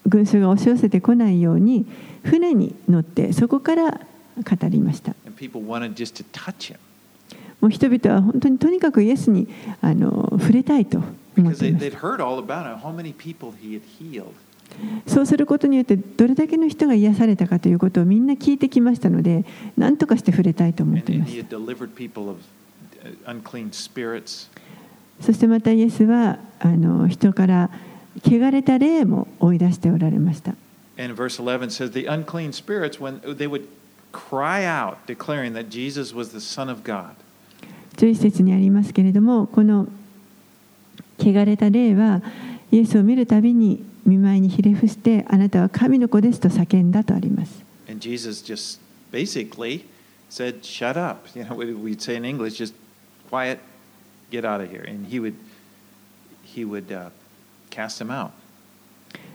群衆が押し寄せてこないように船に乗ってそこから語りましたもう人々は本当にとにかくイエスにあの触れたいと思っていまし.たそうすることによってどれだけの人が癒されたかということをみんな聞いてきましたので何とかして触れたいと思っていま had delivered people of uh, unclean spirits. たそしてまたイエスはあの人から汚れた霊も追い出しておられました And verse 11 says, The unclean spirits, when they would cry out, declaring that Jesus was the Son of God. 11節にありますけれどもこの汚れた霊はイエスを見るたびに見舞いにひれ伏してあなたは神の子ですと叫んだとあります And Jesus just basically said, Shut up. You know, we- we'd say in English, just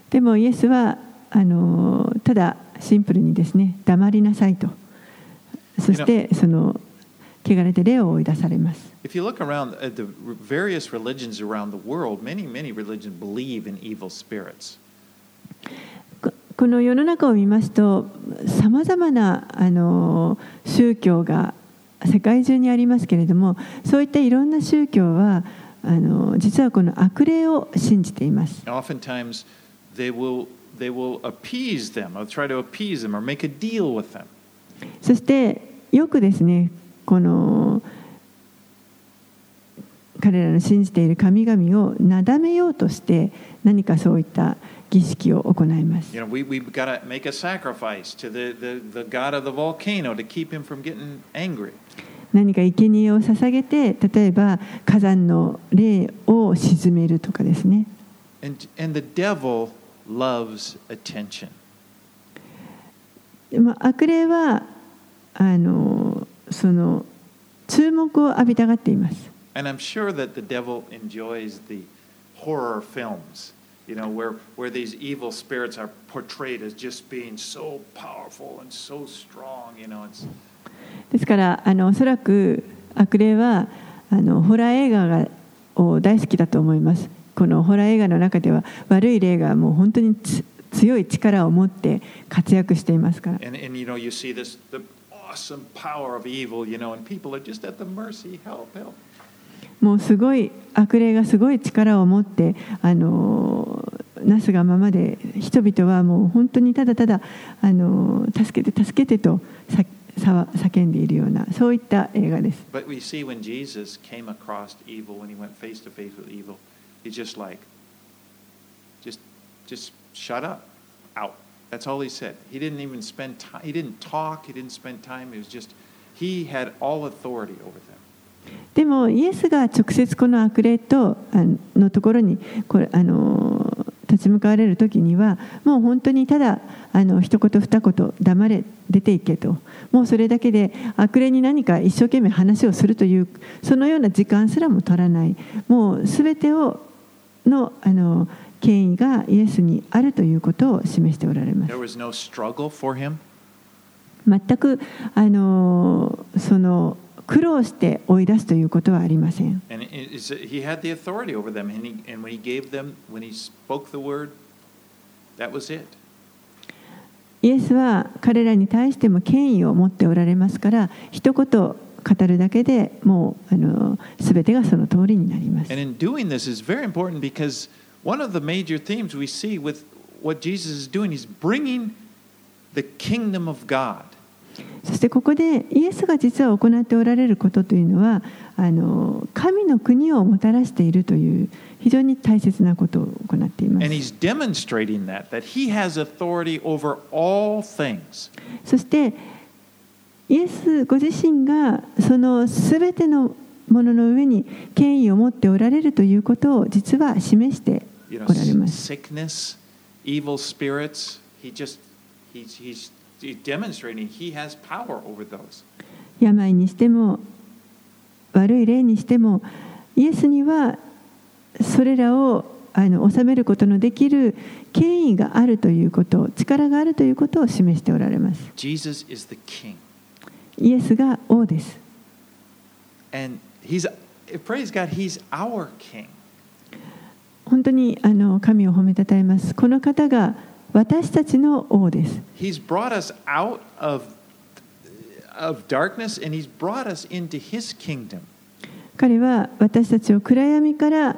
でもイエスはあのただシンプルにですね黙りなさいと。そしてその汚れて礼を追い出されます。この世の中を見ますとさまざまなあの宗教が世界中にありますけれどもそういったいろんな宗教はあの実はこの悪霊を信じています。そしてよくですねこの彼らの信じている神々をなだめようとして何かそういった儀式を行います。何か生贄を捧げて、例えば火山の霊を沈めるとかですね。悪霊はあのその注目を浴びたがっています。You know, where, where these evil spirits are portrayed as just being so powerful and so strong, you know, it's ですからあのおそらく悪霊はあのホラー映画がを大好きだと思いますこのホラー映画の中では悪い霊がもう本当につ強い力を持って活躍していますから and, and you know, you see this the awesome power of evil, you know, and people are just at the mercy, help, help. もうすごい悪霊がすごい力を持ってあのなすがままで人々はもう本当にただただあの助けて助けてとささ叫んでいるようなそういった映画です。But we see when Jesus came across evil, when he went face to face with evil, he just like, just, just shut up, out. That's all he said. He didn't even spend time. He didn't talk. He didn't spend time. It was just, he had all authority over them. でもイエスが直接この悪霊とあのところにこれあの立ち向かわれる時にはもう本当にただあの一言二言黙れ出ていけと。もうそれだけで悪霊に何か一生懸命話をするというそのような時間すらも取らない。もう全てをのあの権威がイエスにあるということを示しておられます.全くあのその苦労して追い出すということはありません。イエスは彼らに対しても権威を持っておられますから、一言語るだけでもうあの全てがその通りになります。そしてここでイエスが実は行っておられることというのはあの神の国をもたらしているという非常に大切なことを行っています that, that he. そしてイエスご自身がその全てのものの上に権威を持っておられるということを実は示して You know, おられます sickness, evil spirits, he just, he's, he's demonstrating he has power over those. 病にしても悪い霊にしてもイエスにはそれらをあの収めることのできる権威があるということ力があるということを示しておられます Jesus is the king. イエスが王です And he's, praise God, he's our king. 本当にあの神を褒めたたえますこの方が私たちの王です He's brought us out of, of darkness and he's brought us into his kingdom. 彼は私たちを暗闇から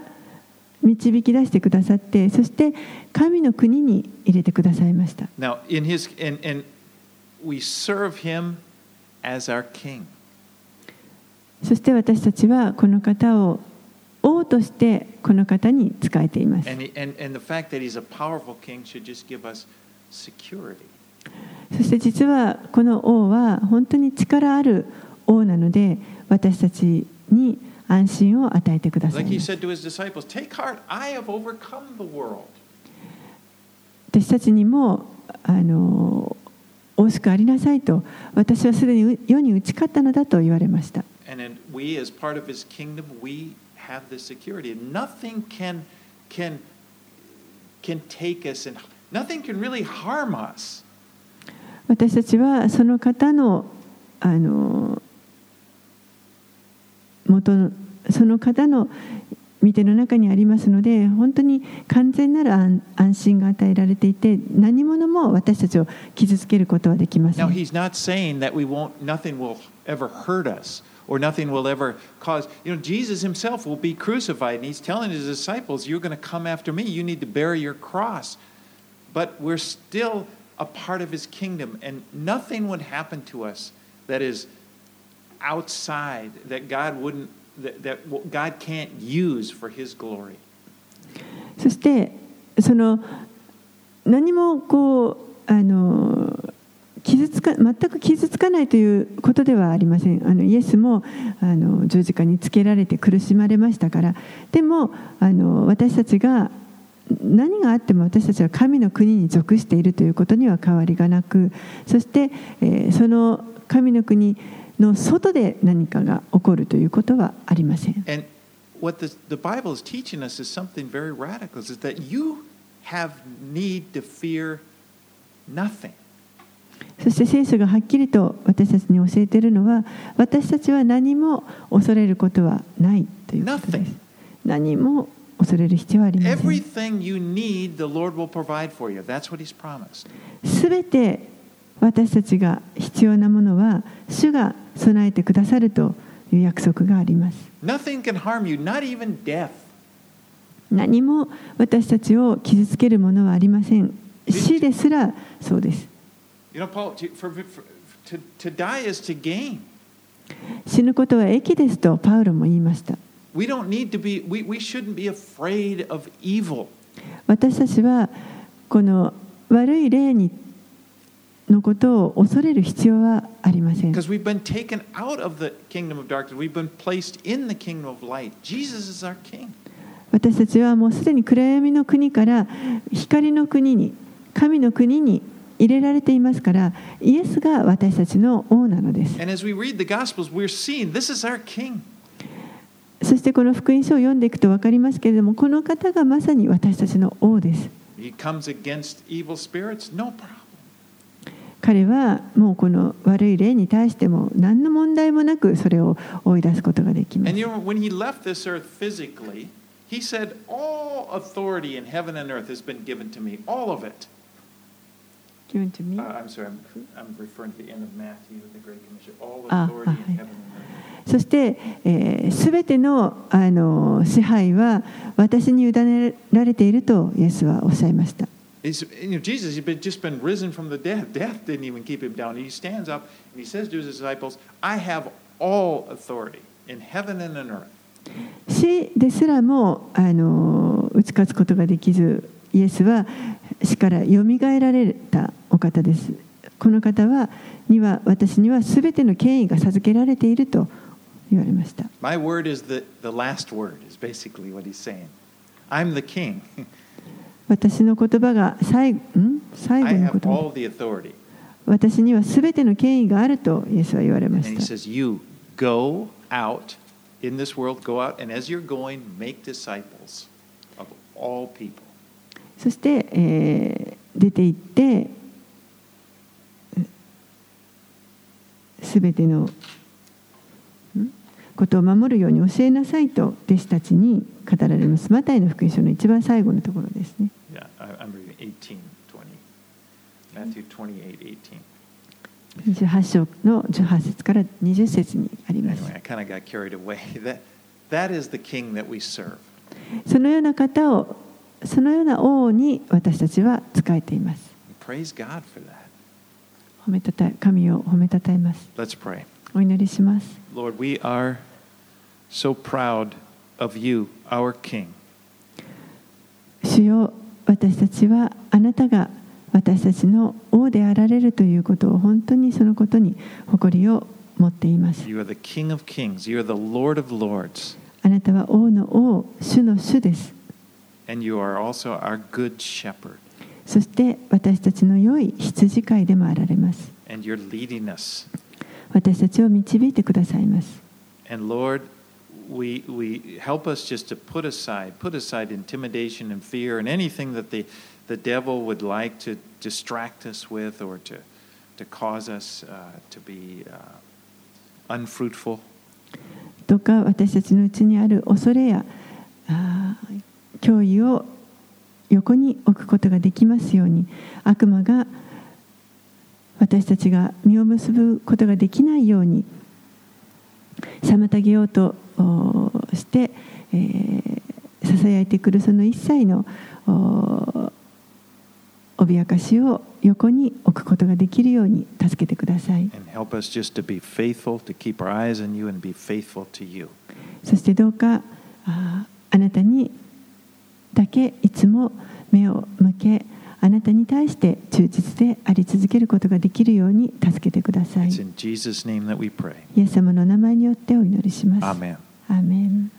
導き出してくださってそして神の国に入れてくださいました Now, in his, and, and we serve him as our king. そして私たちはこの方を王としてこの方に仕えています。そして実はこの王は本当に力ある王なので私たちに安心を与えてください。私たちにもあの惜しくありなさいと私はすでに世に打ち勝ったのだと言われました。Have this security. And nothing can, can, can take us, and nothing can really harm us. 私たちはその方のあの元のその方の見ての中にありますので本当に完全なる安安心が与えられていて何者も私たちを傷つけることはできませ Now, ん he's not saying that we won't, nothing will ever hurt us or nothing will ever cause. You know, Jesus himself will be crucified, and he's telling his disciples, You're going to come after me. You need to bear your cross. But we're still a part of his kingdom, and nothing would happen to us that is outside that God wouldn't, that, that God can't use for his glory. そしてその何もこうあの 傷つか全く傷つかないということではありませんあのイエスもあの十字架につけられて苦しまれましたからでもあの私たちが何があっても私たちは神の国に属しているということには変わりがなくそして、えーその神の国の外で何かが起こるということはありません。And what the, the Bible is teaching us is something very radical is that you have need to fear nothing. そして聖書がはっきりと私たちに教えているのは私たちは何も恐れることはないということです.何も恐れる必要はありません.すべて私たちが必要なものは主が備えてくださるという約束があります.何も私たちを傷つけるものはありません死ですらそうです死ぬことは益ですとパウロも言いました。私たちはこの悪い霊にのことを恐れる必要はありません。私たちはもうすでに暗闇の国から光の国に神の国に。入れられていますから、イエスが私たちの王なのです。そしてこの福音書を読んでいくと分かりますけれども、この方がまさに私たちの王です。彼はもうこの悪い霊に対しても何の問題もなくそれを追い出すことができます。Given to me. Uh, I'm sorry, I'm, I'm referring to the end of Matthew, the Great Commission. All Ah, authority ah, in heaven and earth. そして、えー、全てのあの支配は私に委ねられているとイエスはおっしゃいました。You Jesus, been, just been risen from the dead. Death didn't even keep him down. He stands up and he says to his disciples, I have all authority in heaven and in earth. 死ですらもあの打ち勝つことができずイエスは死からよみがえられたお方です。この方はには私には全ての権威が授けられていると言われました。My word is the, the last word, is basically what he's saying. I'm the king. 私の言葉が最ん最後の言葉.私には全ての権威があるとイエスは言われま And he した。says, You go out in this world, go out, and as you're going, make disciples of all people. そして、えー出て行ってすべてのん？ことを守るように教えなさいと弟子たちに語られます。マタイの福音書の一番最後のところですね。Yeah, I, I'm reading 18, 20. Matthew 28, 18. 28章の18節から20節にあります。そのような方を、そのような王に私たちは仕えています。褒めたたえ神を褒めたたえます。Let's pray. お祈りします。Lord, we are so proud of you, our king. 主よ私たちはあなたが私たちの王であられるということを本当にそのことに誇りを持っています You are the king of kings. You are the Lord of lords. あなたは王の王主の主です And you are also our good shepherd. そして私たちの良い羊飼いでもあられます And you're leading us. 私たちを導いてくださいます And Lord, we, we help us just to put aside, put aside intimidation and fear and anything that the, the devil would like to distract us with or to, to cause us uh, to be uh, unfruitful. どうか私たちのうちにある恐れやあー 脅威を横に置くことができますように悪魔が私たちが実を結ぶことができないように妨げようとおして、えーささやいてくるその一切のお脅かしを横に置くことができるように助けてください。そしてどうかああなたにだけいつも目を向けあなたに対して忠実であり続けることができるように助けてください。イエス様の名前によってお祈りします。アーメン